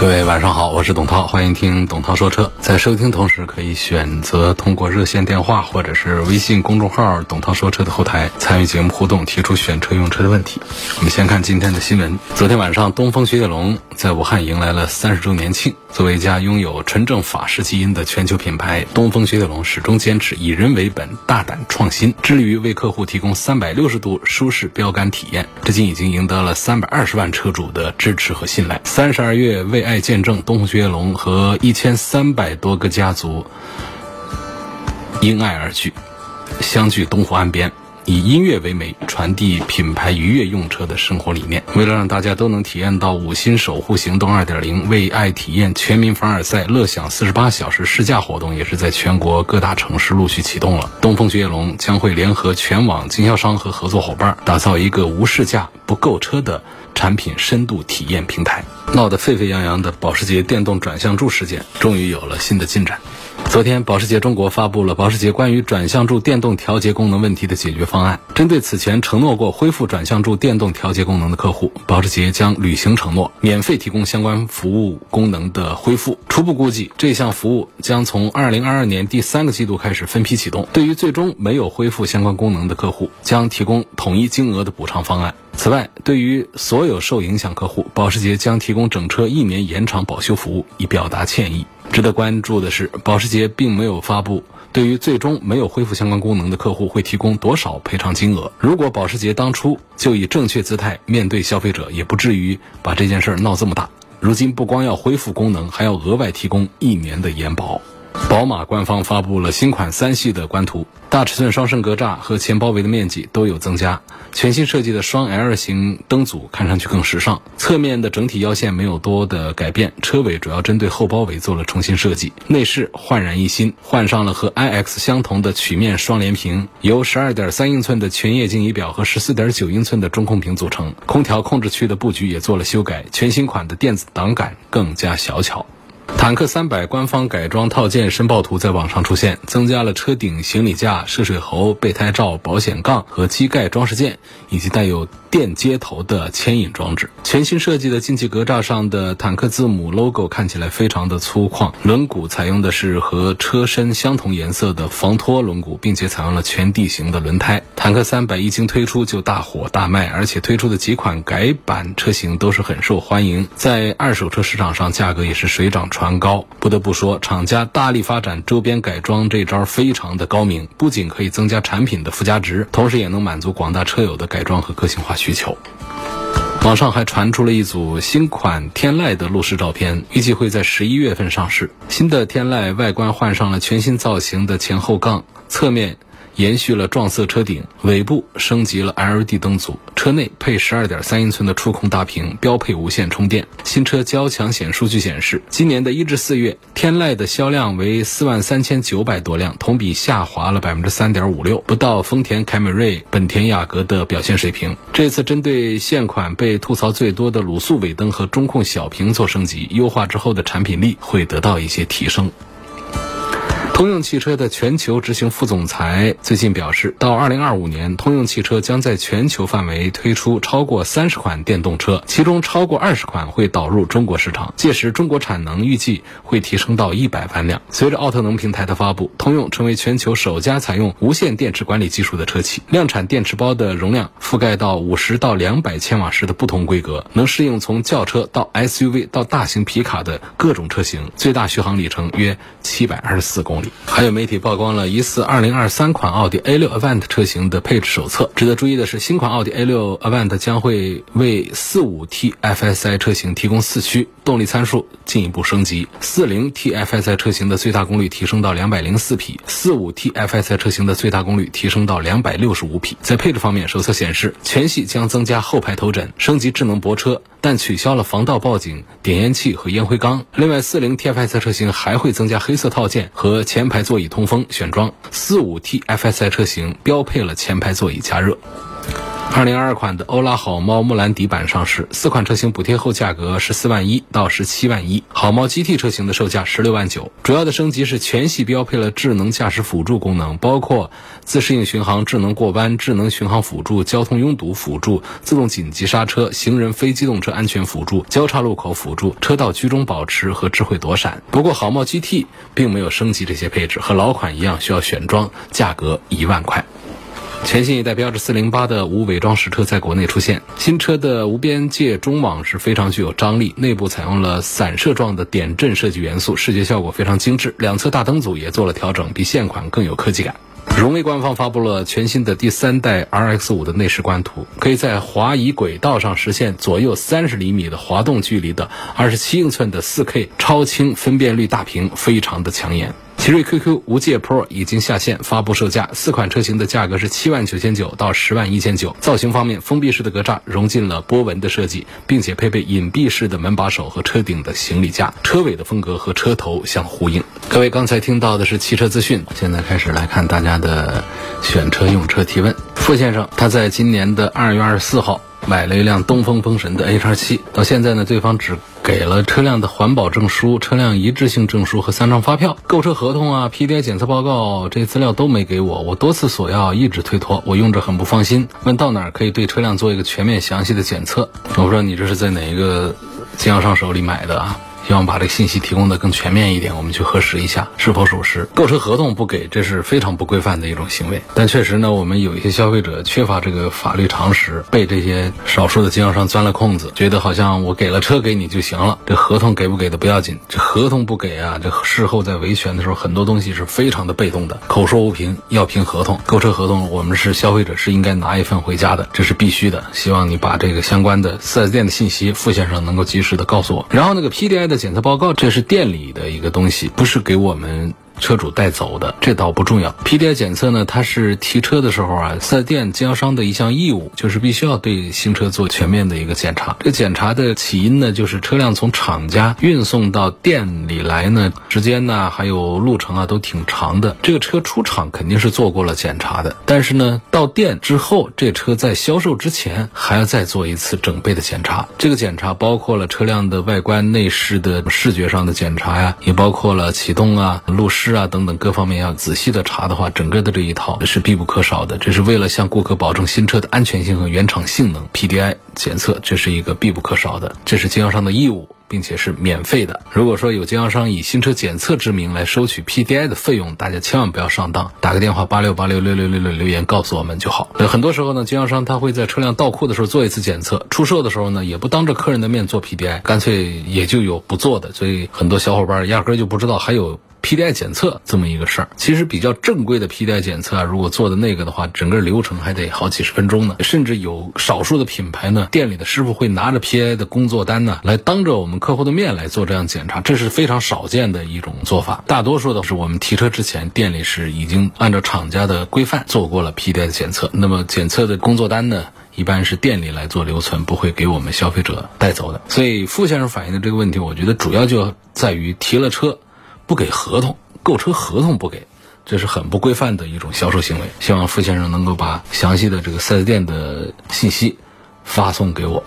各位晚上好，我是董涛，欢迎听董涛说车。在收听同时，可以选择通过热线电话或者是微信公众号“董涛说车”的后台参与节目互动，提出选车用车的问题。我们先看今天的新闻。昨天晚上，东风雪铁龙在武汉迎来了三十周年庆。作为一家拥有纯正法式基因的全球品牌，东风雪铁龙始终坚持以人为本、大胆创新，致力于为客户提供三百六十度舒适标杆体验。至今已经赢得了三百二十万车主的支持和信赖。三十二月为爱见证，东风雪铁龙和一千三百多个家族因爱而聚，相聚东湖岸边。以音乐为媒，传递品牌愉悦用车的生活理念。为了让大家都能体验到五星守护行动二点零，为爱体验全民凡尔赛乐享四十八小时试驾活动，也是在全国各大城市陆续启动了。东风雪铁龙将会联合全网经销商和合作伙伴，打造一个无试驾不购车的产品深度体验平台。闹得沸沸扬扬的保时捷电动转向柱事件，终于有了新的进展。昨天，保时捷中国发布了保时捷关于转向柱电动调节功能问题的解决方案。针对此前承诺过恢复转向柱电动调节功能的客户，保时捷将履行承诺，免费提供相关服务功能的恢复。初步估计，这项服务将从二零二二年第三个季度开始分批启动。对于最终没有恢复相关功能的客户，将提供统一金额的补偿方案。此外，对于所有受影响客户，保时捷将提供整车一年延长保修服务，以表达歉意。值得关注的是，保时捷并没有发布对于最终没有恢复相关功能的客户会提供多少赔偿金额。如果保时捷当初就以正确姿态面对消费者，也不至于把这件事闹这么大。如今不光要恢复功能，还要额外提供一年的延保。宝马官方发布了新款三系的官图，大尺寸双肾格栅和前包围的面积都有增加，全新设计的双 L 型灯组看上去更时尚。侧面的整体腰线没有多的改变，车尾主要针对后包围做了重新设计。内饰焕然一新，换上了和 iX 相同的曲面双联屏，由12.3英寸的全液晶仪表和14.9英寸的中控屏组成。空调控制区的布局也做了修改，全新款的电子档杆更加小巧。坦克三百官方改装套件申报图在网上出现，增加了车顶行李架、涉水喉、备胎罩、保险杠和机盖装饰件，以及带有电接头的牵引装置。全新设计的进气格栅上的坦克字母 logo 看起来非常的粗犷，轮毂采用的是和车身相同颜色的防脱轮毂，并且采用了全地形的轮胎。坦克三百一经推出就大火大卖，而且推出的几款改版车型都是很受欢迎，在二手车市场上价格也是水涨船。高，不得不说，厂家大力发展周边改装这招非常的高明，不仅可以增加产品的附加值，同时也能满足广大车友的改装和个性化需求。网上还传出了一组新款天籁的路试照片，预计会在十一月份上市。新的天籁外观换上了全新造型的前后杠，侧面。延续了撞色车顶，尾部升级了 LED 灯组，车内配十二点三英寸的触控大屏，标配无线充电。新车交强险数据显示，今年的一至四月，天籁的销量为四万三千九百多辆，同比下滑了百分之三点五六，不到丰田凯美瑞、本田雅阁的表现水平。这次针对现款被吐槽最多的卤素尾灯和中控小屏做升级，优化之后的产品力会得到一些提升。通用汽车的全球执行副总裁最近表示，到二零二五年，通用汽车将在全球范围推出超过三十款电动车，其中超过二十款会导入中国市场。届时，中国产能预计会提升到一百万辆。随着奥特能平台的发布，通用成为全球首家采用无线电池管理技术的车企，量产电池包的容量覆盖到五十到两百千瓦时的不同规格，能适应从轿车到 SUV 到大型皮卡的各种车型，最大续航里程约七百二十四公里。还有媒体曝光了疑似2023款奥迪 A6 Avant 车型的配置手册。值得注意的是，新款奥迪 A6 Avant 将会为 45T FSI 车型提供四驱，动力参数进一步升级，40 T FSI 车型的最大功率提升到204匹，45T FSI 车型的最大功率提升到265匹。在配置方面，手册显示，全系将增加后排头枕，升级智能泊车，但取消了防盗报警、点烟器和烟灰缸。另外，40 TFSI 车型还会增加黑色套件和前前排座椅通风选装四五 TFSI 车型标配了前排座椅加热。二零二二款的欧拉好猫木兰底版上市，四款车型补贴后价格十四万一到十七万一。好猫 GT 车型的售价十六万九。主要的升级是全系标配了智能驾驶辅助功能，包括自适应巡航、智能过弯、智能巡航辅助、交通拥堵辅助、自动紧急刹车、行人非机动车安全辅助、交叉路口辅助、车道居中保持和智慧躲闪。不过好猫 GT 并没有升级这些配置，和老款一样需要选装，价格一万块。全新一代标致四零八的无伪装实车在国内出现。新车的无边界中网是非常具有张力，内部采用了散射状的点阵设计元素，视觉效果非常精致。两侧大灯组也做了调整，比现款更有科技感。荣威官方发布了全新的第三代 RX 五的内饰官图，可以在滑移轨道上实现左右三十厘米的滑动距离的二十七英寸的四 K 超清分辨率大屏，非常的抢眼。奇瑞 QQ 无界 Pro 已经下线，发布售价，四款车型的价格是七万九千九到十万一千九。造型方面，封闭式的格栅融进了波纹的设计，并且配备隐蔽式的门把手和车顶的行李架，车尾的风格和车头相呼应。各位刚才听到的是汽车资讯，现在开始来看大家的选车用车提问。傅先生，他在今年的二月二十四号。买了一辆东风风神的 A 叉七，到现在呢，对方只给了车辆的环保证书、车辆一致性证书和三张发票，购车合同啊、PDI 检测报告这些资料都没给我，我多次索要，一直推脱，我用着很不放心。问到哪儿可以对车辆做一个全面详细的检测？我不知道你这是在哪一个经销商手里买的啊？希望把这个信息提供的更全面一点，我们去核实一下是否属实。购车合同不给，这是非常不规范的一种行为。但确实呢，我们有一些消费者缺乏这个法律常识，被这些少数的经销商钻了空子，觉得好像我给了车给你就行了，这合同给不给的不要紧，这合同不给啊，这事后在维权的时候，很多东西是非常的被动的，口说无凭，要凭合同。购车合同，我们是消费者是应该拿一份回家的，这是必须的。希望你把这个相关的 4S 店的信息，傅先生能够及时的告诉我。然后那个 PDI 的。检测报告，这是店里的一个东西，不是给我们。车主带走的，这倒不重要。PDI 检测呢，它是提车的时候啊，四 S 店经销商的一项义务，就是必须要对新车做全面的一个检查。这检查的起因呢，就是车辆从厂家运送到店里来呢，时间呢还有路程啊都挺长的。这个车出厂肯定是做过了检查的，但是呢，到店之后，这车在销售之前还要再做一次整备的检查。这个检查包括了车辆的外观内饰的视觉上的检查呀，也包括了启动啊、路试。啊，等等各方面要仔细的查的话，整个的这一套是必不可少的。这是为了向顾客保证新车的安全性和原厂性能，PDI 检测这是一个必不可少的，这是经销商的义务，并且是免费的。如果说有经销商以新车检测之名来收取 PDI 的费用，大家千万不要上当，打个电话八六八六六六六六留言告诉我们就好。很多时候呢，经销商他会在车辆到库的时候做一次检测，出售的时候呢也不当着客人的面做 PDI，干脆也就有不做的，所以很多小伙伴压根就不知道还有。PDI 检测这么一个事儿，其实比较正规的 PDI 检测啊，如果做的那个的话，整个流程还得好几十分钟呢。甚至有少数的品牌呢，店里的师傅会拿着 PDI 的工作单呢，来当着我们客户的面来做这样检查，这是非常少见的一种做法。大多数的是我们提车之前，店里是已经按照厂家的规范做过了 PDI 的检测。那么检测的工作单呢，一般是店里来做留存，不会给我们消费者带走的。所以傅先生反映的这个问题，我觉得主要就在于提了车。不给合同，购车合同不给，这是很不规范的一种销售行为。希望傅先生能够把详细的这个四 S 店的信息发送给我。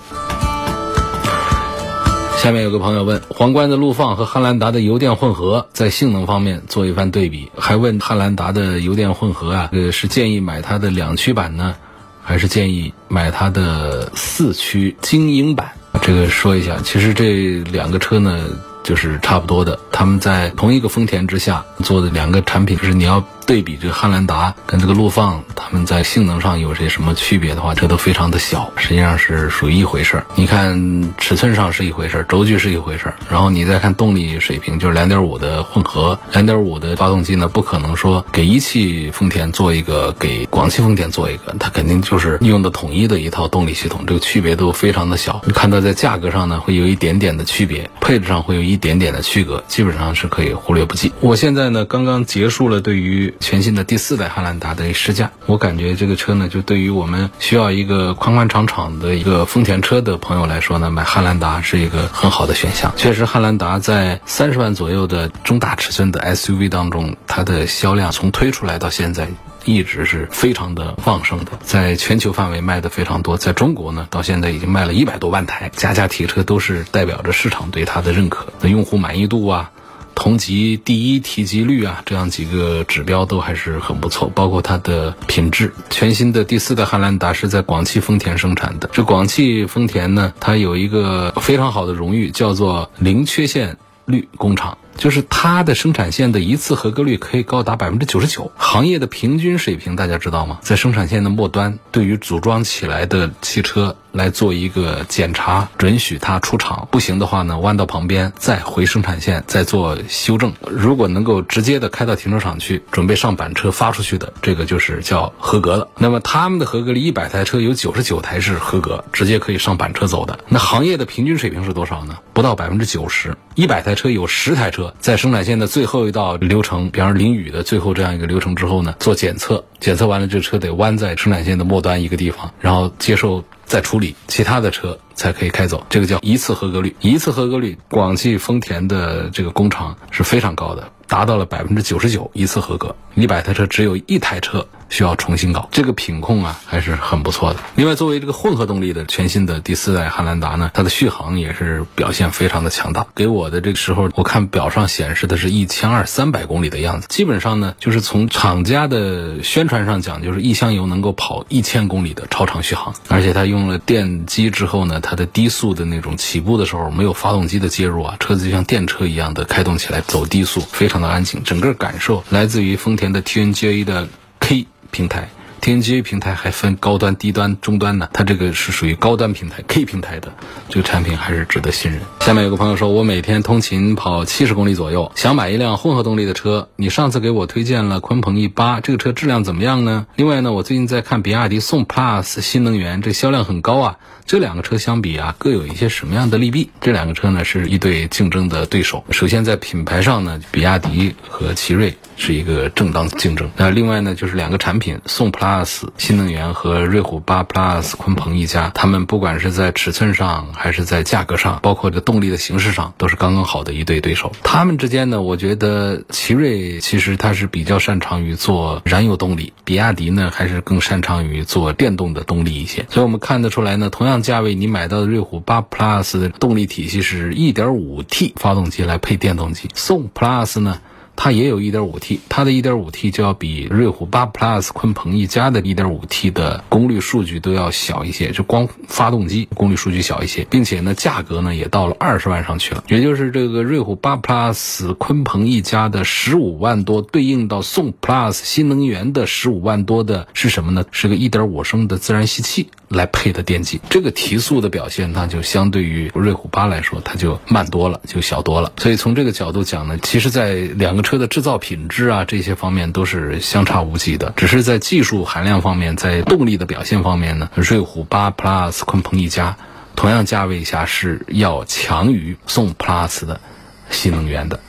下面有个朋友问：皇冠的陆放和汉兰达的油电混合在性能方面做一番对比，还问汉兰达的油电混合啊，呃，是建议买它的两驱版呢，还是建议买它的四驱精英版？这个说一下，其实这两个车呢。就是差不多的，他们在同一个丰田之下做的两个产品，就是你要对比这个汉兰达跟这个陆放，它们在性能上有些什么区别的话，这都非常的小，实际上是属于一回事儿。你看尺寸上是一回事儿，轴距是一回事儿，然后你再看动力水平，就是两点五的混合，两点五的发动机呢，不可能说给一汽丰田做一个，给广汽丰田做一个，它肯定就是用的统一的一套动力系统，这个区别都非常的小。你看到在价格上呢，会有一点点的区别，配置上会有一点点的区隔，基本上是可以忽略不计。我现在呢，刚刚结束了对于全新的第四代汉兰达的试驾，我感觉这个车呢，就对于我们需要一个宽宽敞敞的一个丰田车的朋友来说呢，买汉兰达是一个很好的选项。确实，汉兰达在三十万左右的中大尺寸的 SUV 当中，它的销量从推出来到现在。一直是非常的旺盛的，在全球范围卖的非常多，在中国呢，到现在已经卖了一百多万台，家家提车都是代表着市场对它的认可，那用户满意度啊。同级第一提及率啊，这样几个指标都还是很不错，包括它的品质。全新的第四代汉兰达是在广汽丰田生产的。这广汽丰田呢，它有一个非常好的荣誉，叫做零缺陷率工厂。就是它的生产线的一次合格率可以高达百分之九十九，行业的平均水平大家知道吗？在生产线的末端，对于组装起来的汽车来做一个检查，准许它出厂，不行的话呢，弯到旁边再回生产线再做修正。如果能够直接的开到停车场去，准备上板车发出去的，这个就是叫合格的。那么他们的合格率，一百台车有九十九台是合格，直接可以上板车走的。那行业的平均水平是多少呢？不到百分之九十，一百台车有十台车。在生产线的最后一道流程，比方说淋雨的最后这样一个流程之后呢，做检测，检测完了这车得弯在生产线的末端一个地方，然后接受再处理，其他的车才可以开走，这个叫一次合格率。一次合格率，广汽丰田的这个工厂是非常高的，达到了百分之九十九一次合格，一百台车只有一台车。需要重新搞这个品控啊，还是很不错的。另外，作为这个混合动力的全新的第四代汉兰达呢，它的续航也是表现非常的强大。给我的这个时候，我看表上显示的是一千二三百公里的样子。基本上呢，就是从厂家的宣传上讲，就是一箱油能够跑一千公里的超长续航。而且它用了电机之后呢，它的低速的那种起步的时候没有发动机的介入啊，车子就像电车一样的开动起来，走低速非常的安静。整个感受来自于丰田的 TNGA 的 K。平台，TNGA 平台还分高端、低端、中端呢。它这个是属于高端平台 K 平台的这个产品，还是值得信任。下面有个朋友说，我每天通勤跑七十公里左右，想买一辆混合动力的车。你上次给我推荐了鲲鹏 E 八，这个车质量怎么样呢？另外呢，我最近在看比亚迪宋 PLUS 新能源，这销量很高啊。这两个车相比啊，各有一些什么样的利弊？这两个车呢，是一对竞争的对手。首先在品牌上呢，比亚迪和奇瑞。是一个正当竞争。那另外呢，就是两个产品，宋 Plus 新能源和瑞虎八 Plus 鲲鹏一家，他们不管是在尺寸上，还是在价格上，包括这动力的形式上，都是刚刚好的一对对手。他们之间呢，我觉得奇瑞其实它是比较擅长于做燃油动力，比亚迪呢还是更擅长于做电动的动力一些。所以我们看得出来呢，同样价位你买到的瑞虎八 Plus 的动力体系是 1.5T 发动机来配电动机，宋 Plus 呢？它也有 1.5T，它的 1.5T 就要比瑞虎8 Plus 鲲鹏一家的 1.5T 的功率数据都要小一些，就光发动机功率数据小一些，并且呢，价格呢也到了二十万上去了，也就是这个瑞虎8 Plus 鲲鹏一家的十五万多，对应到宋 Plus 新能源的十五万多的是什么呢？是个1.5升的自然吸气来配的电机，这个提速的表现，它就相对于瑞虎8来说，它就慢多了，就小多了。所以从这个角度讲呢，其实在两个车。车的制造品质啊，这些方面都是相差无几的。只是在技术含量方面，在动力的表现方面呢，瑞虎八 Plus 鲲鹏一家同样价位下是要强于宋 Plus 的新能源的。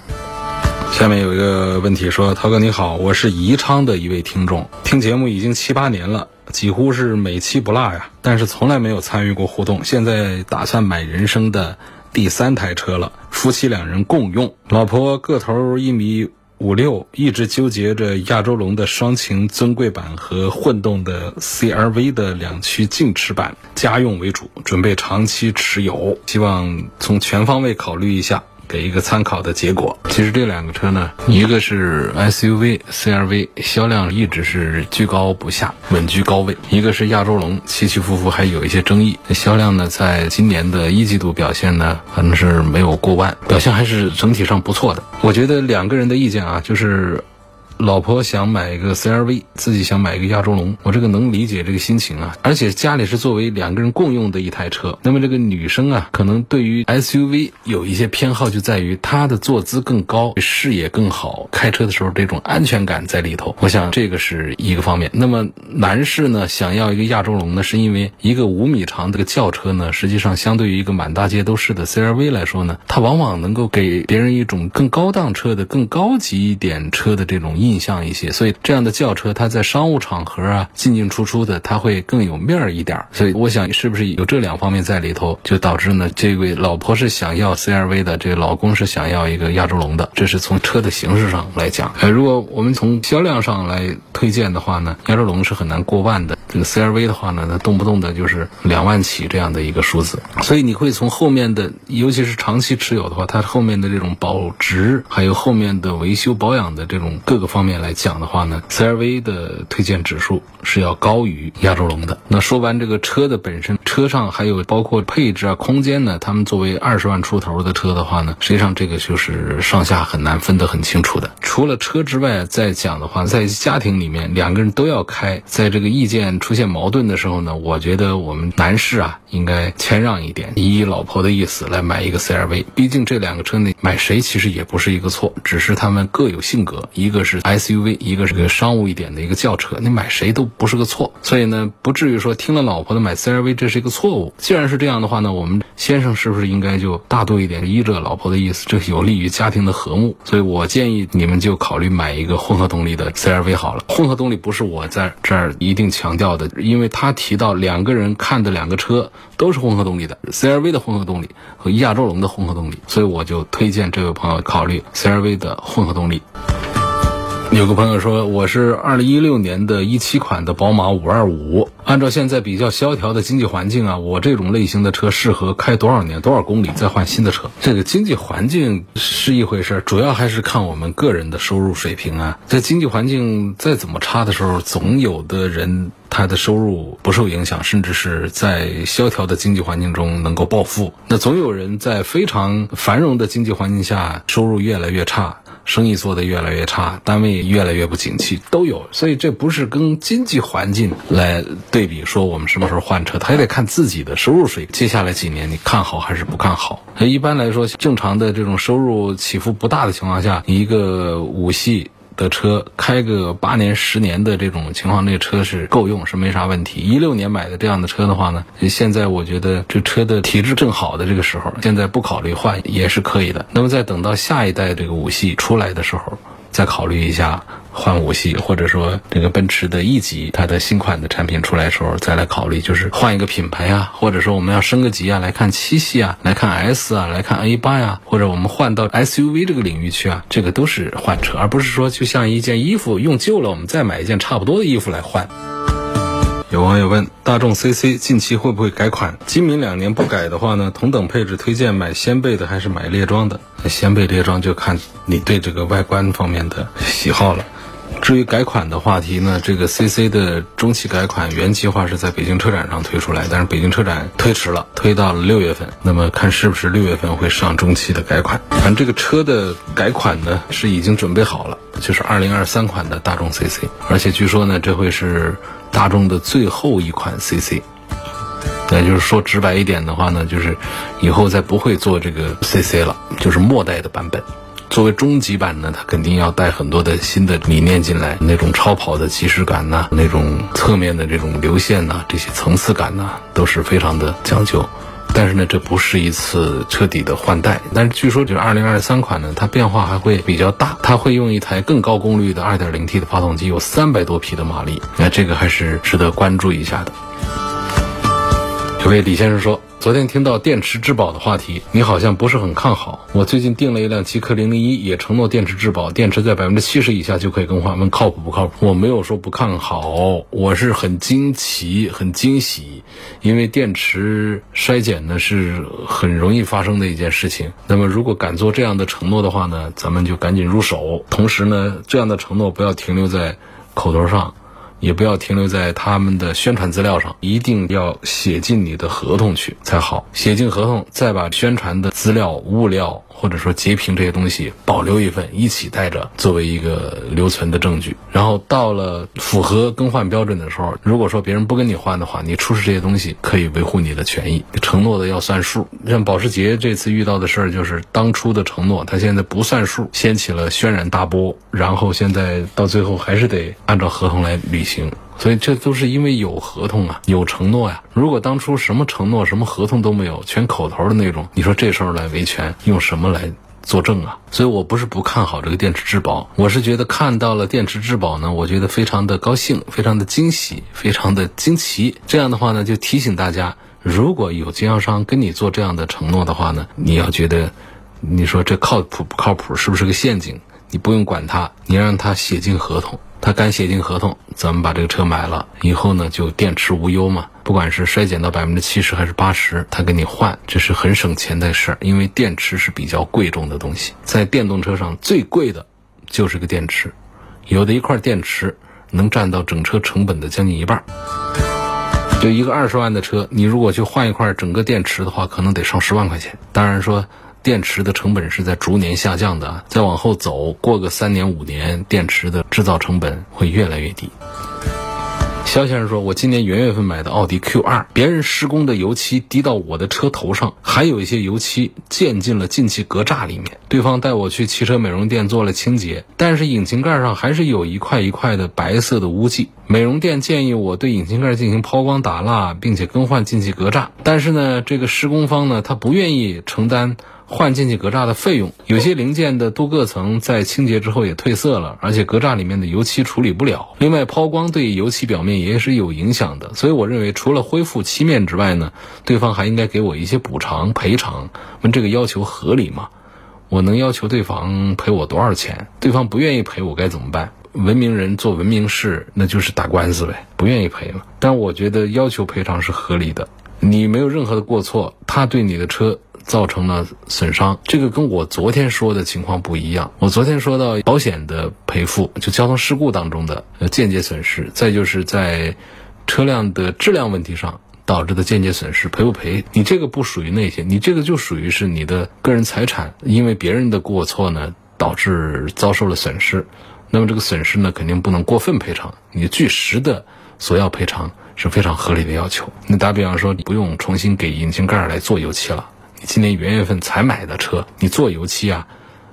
下面有一个问题说：涛哥你好，我是宜昌的一位听众，听节目已经七八年了，几乎是每期不落呀，但是从来没有参与过互动。现在打算买人生的。第三台车了，夫妻两人共用。老婆个头一米五六，一直纠结着亚洲龙的双擎尊贵版和混动的 CRV 的两驱劲驰版，家用为主，准备长期持有，希望从全方位考虑一下。给一个参考的结果。其实这两个车呢，一个是 SUV CRV，销量一直是居高不下，稳居高位；一个是亚洲龙，起起伏伏还有一些争议。销量呢，在今年的一季度表现呢，反正是没有过万，表现还是整体上不错的。我觉得两个人的意见啊，就是老婆想买一个 CRV，自己想买一个亚洲龙，我这个能理解这个心情啊。而且家里是作为两个人共用的一台车，那么这个女生啊，可能对于 SUV 有一些偏好，就在于她的坐姿更高，视野更好，开车的时候这种安全感在里头。我想这个是一个方面。那么男士呢，想要一个亚洲龙呢，是因为一个五米长的个轿车呢，实际上相对于一个满大街都是的 CRV 来说呢，它往往能够给别人一种更高档车的、更高级一点车的这种印印象一些。所以这样的轿车，它在商务场合啊进进出出的，它会更有面儿一点。所以我想，是不是有这两方面在里头，就导致呢？这位老婆是想要 CRV 的，这个老公是想要一个亚洲龙的。这是从车的形式上来讲。呃，如果我们从销量上来推荐的话呢，亚洲龙是很难过万的。这个 CRV 的话呢，它动不动的就是两万起这样的一个数字。所以你会从后面的，尤其是长期持有的话，它后面的这种保值，还有后面的维修保养的这种各个方面来讲的话呢，CRV 的推荐指数是要高于亚洲龙的。那说完这个车的本身，车上还有包括配置啊、空间呢，他们作为二十万出头的车的话呢，实际上这个就是上下很难分得很清楚的。除了车之外，再讲的话，在家庭里面两个人都要开，在这个意见出现矛盾的时候呢，我觉得我们男士啊应该谦让一点，依老婆的意思来买一个 CRV。毕竟这两个车呢，买谁其实也不是一个错，只是他们各有性格，一个是 SUV，一个是个商务一点的一个轿车，你买谁都不是个错。所以呢，不至于说听了老婆的买 CRV 这是一个错误。既然是这样的话呢，我们先生是不是应该就大度一点，依着老婆的意思，这有利于家庭的和睦。所以我建议你们就考虑买一个混合动力的 CRV 好了。混合动力不是我在这儿一定强调的，因为他提到两个人看的两个车都是混合动力的，CRV 的混合动力和亚洲龙的混合动力，所以我就推荐这位朋友考虑 CRV 的混合动力。有个朋友说，我是二零一六年的一七款的宝马五二五。按照现在比较萧条的经济环境啊，我这种类型的车适合开多少年、多少公里再换新的车？这个经济环境是一回事，主要还是看我们个人的收入水平啊。在经济环境再怎么差的时候，总有的人他的收入不受影响，甚至是在萧条的经济环境中能够暴富。那总有人在非常繁荣的经济环境下，收入越来越差。生意做得越来越差，单位越来越不景气，都有，所以这不是跟经济环境来对比，说我们什么时候换车，他也得看自己的收入水平。接下来几年你看好还是不看好？一般来说，正常的这种收入起伏不大的情况下，一个五系。的车开个八年、十年的这种情况，那车是够用，是没啥问题。一六年买的这样的车的话呢，现在我觉得这车的体质正好的这个时候，现在不考虑换也是可以的。那么再等到下一代这个五系出来的时候。再考虑一下换五系，或者说这个奔驰的 E 级，它的新款的产品出来的时候再来考虑，就是换一个品牌啊，或者说我们要升个级啊，来看七系啊，来看 S 啊，来看 A 八呀，或者我们换到 SUV 这个领域去啊，这个都是换车，而不是说就像一件衣服用旧了，我们再买一件差不多的衣服来换。有网友问：大众 CC 近期会不会改款？今明两年不改的话呢？同等配置推荐买掀背的还是买猎装的？掀背猎装就看你对这个外观方面的喜好了。至于改款的话题呢，这个 CC 的中期改款原计划是在北京车展上推出来，但是北京车展推迟了，推到了六月份。那么看是不是六月份会上中期的改款？反正这个车的改款呢是已经准备好了，就是二零二三款的大众 CC，而且据说呢这会是大众的最后一款 CC。那就是说直白一点的话呢，就是以后再不会做这个 CC 了，就是末代的版本。作为终极版呢，它肯定要带很多的新的理念进来，那种超跑的即视感呐，那种侧面的这种流线呐，这些层次感呐，都是非常的讲究。但是呢，这不是一次彻底的换代。但是据说就是二零二三款呢，它变化还会比较大，它会用一台更高功率的二点零 T 的发动机，有三百多匹的马力。那这个还是值得关注一下的。这位李先生说。昨天听到电池质保的话题，你好像不是很看好。我最近订了一辆极氪零零一，也承诺电池质保，电池在百分之七十以下就可以更换，问靠谱不靠谱？我没有说不看好，我是很惊奇、很惊喜，因为电池衰减呢是很容易发生的一件事情。那么如果敢做这样的承诺的话呢，咱们就赶紧入手。同时呢，这样的承诺不要停留在口头上。也不要停留在他们的宣传资料上，一定要写进你的合同去才好。写进合同，再把宣传的资料、物料或者说截屏这些东西保留一份，一起带着作为一个留存的证据。然后到了符合更换标准的时候，如果说别人不跟你换的话，你出示这些东西可以维护你的权益。承诺的要算数。像保时捷这次遇到的事儿，就是当初的承诺，他现在不算数，掀起了轩然大波，然后现在到最后还是得按照合同来履行。所以这都是因为有合同啊，有承诺呀。如果当初什么承诺、什么合同都没有，全口头的那种，你说这时候来维权，用什么来作证啊？所以我不是不看好这个电池质保，我是觉得看到了电池质保呢，我觉得非常的高兴，非常的惊喜，非常的惊奇。这样的话呢，就提醒大家，如果有经销商跟你做这样的承诺的话呢，你要觉得，你说这靠谱不靠谱，是不是个陷阱？你不用管它，你让他写进合同。他敢写进合同，咱们把这个车买了以后呢，就电池无忧嘛。不管是衰减到百分之七十还是八十，他给你换，这是很省钱的事儿。因为电池是比较贵重的东西，在电动车上最贵的就是个电池，有的一块电池能占到整车成本的将近一半。就一个二十万的车，你如果去换一块整个电池的话，可能得上十万块钱。当然说。电池的成本是在逐年下降的，再往后走，过个三年五年，电池的制造成本会越来越低。肖先生说：“我今年元月份买的奥迪 Q 二，别人施工的油漆滴到我的车头上，还有一些油漆溅进了进气格栅里面。对方带我去汽车美容店做了清洁，但是引擎盖上还是有一块一块的白色的污迹。美容店建议我对引擎盖进行抛光打蜡，并且更换进气格栅，但是呢，这个施工方呢，他不愿意承担。”换进气格栅的费用，有些零件的镀铬层在清洁之后也褪色了，而且格栅里面的油漆处理不了。另外，抛光对油漆表面也是有影响的。所以，我认为除了恢复漆面之外呢，对方还应该给我一些补偿赔偿。问这个要求合理吗？我能要求对方赔我多少钱？对方不愿意赔我该怎么办？文明人做文明事，那就是打官司呗，不愿意赔嘛。但我觉得要求赔偿是合理的。你没有任何的过错，他对你的车。造成了损伤，这个跟我昨天说的情况不一样。我昨天说到保险的赔付，就交通事故当中的呃间接损失，再就是在车辆的质量问题上导致的间接损失赔不赔？你这个不属于那些，你这个就属于是你的个人财产，因为别人的过错呢导致遭受了损失，那么这个损失呢肯定不能过分赔偿，你据实的索要赔偿是非常合理的要求。你打比方说，你不用重新给引擎盖来做油漆了。你今年元月份才买的车，你做油漆啊，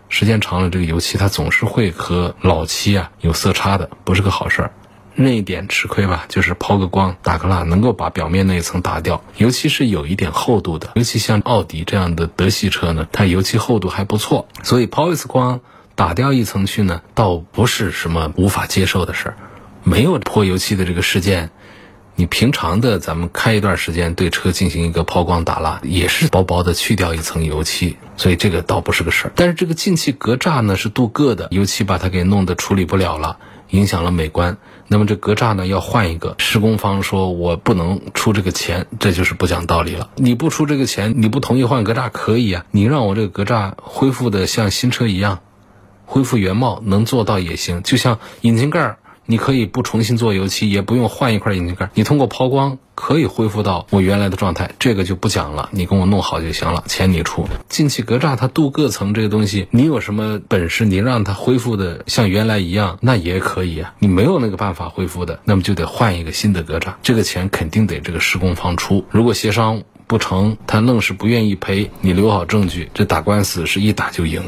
时间长了，这个油漆它总是会和老漆啊有色差的，不是个好事儿。那一点吃亏吧，就是抛个光、打个蜡，能够把表面那一层打掉。油漆是有一点厚度的，尤其像奥迪这样的德系车呢，它油漆厚度还不错，所以抛一次光、打掉一层去呢，倒不是什么无法接受的事儿。没有泼油漆的这个事件。你平常的，咱们开一段时间对车进行一个抛光打蜡，也是薄薄的去掉一层油漆，所以这个倒不是个事儿。但是这个进气格栅呢是镀铬的，油漆把它给弄得处理不了了，影响了美观。那么这格栅呢要换一个，施工方说我不能出这个钱，这就是不讲道理了。你不出这个钱，你不同意换格栅可以啊，你让我这个格栅恢复的像新车一样，恢复原貌，能做到也行。就像引擎盖儿。你可以不重新做油漆，也不用换一块引擎盖，你通过抛光可以恢复到我原来的状态，这个就不讲了，你给我弄好就行了，钱你出。进气格栅它镀铬层这个东西，你有什么本事，你让它恢复的像原来一样，那也可以啊。你没有那个办法恢复的，那么就得换一个新的格栅，这个钱肯定得这个施工方出。如果协商不成，他愣是不愿意赔，你留好证据，这打官司是一打就赢。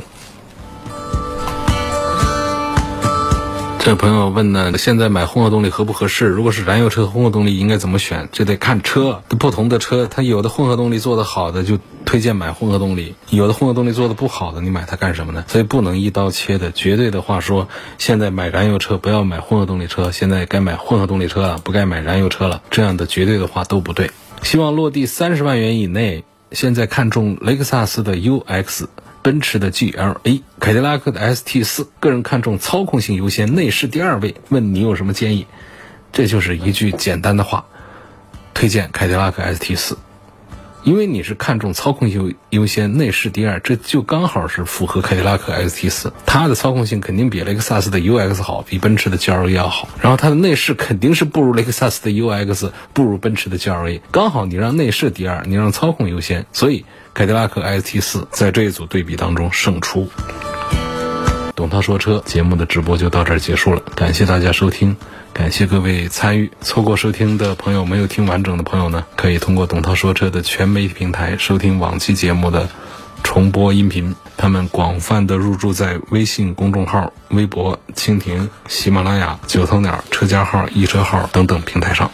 这朋友问呢，现在买混合动力合不合适？如果是燃油车，混合动力应该怎么选？这得看车，不同的车，它有的混合动力做得好的，就推荐买混合动力；有的混合动力做得不好的，你买它干什么呢？所以不能一刀切的。绝对的话说，现在买燃油车不要买混合动力车，现在该买混合动力车了，不该买燃油车了。这样的绝对的话都不对。希望落地三十万元以内，现在看中雷克萨斯的 UX。奔驰的 GLA，凯迪拉克的 ST 四，个人看重操控性优先，内饰第二位。问你有什么建议？这就是一句简单的话，推荐凯迪拉克 ST 四。因为你是看重操控优优先，内饰第二，这就刚好是符合凯迪拉克 XT4，它的操控性肯定比雷克萨斯的 UX 好，比奔驰的 GLA 要好，然后它的内饰肯定是不如雷克萨斯的 UX，不如奔驰的 GLA，刚好你让内饰第二，你让操控优先，所以凯迪拉克 XT4 在这一组对比当中胜出。董涛说车节目的直播就到这儿结束了，感谢大家收听，感谢各位参与。错过收听的朋友，没有听完整的朋友呢，可以通过董涛说车的全媒体平台收听往期节目的重播音频。他们广泛的入驻在微信公众号、微博、蜻蜓、喜马拉雅、九头鸟车家号、易车号等等平台上。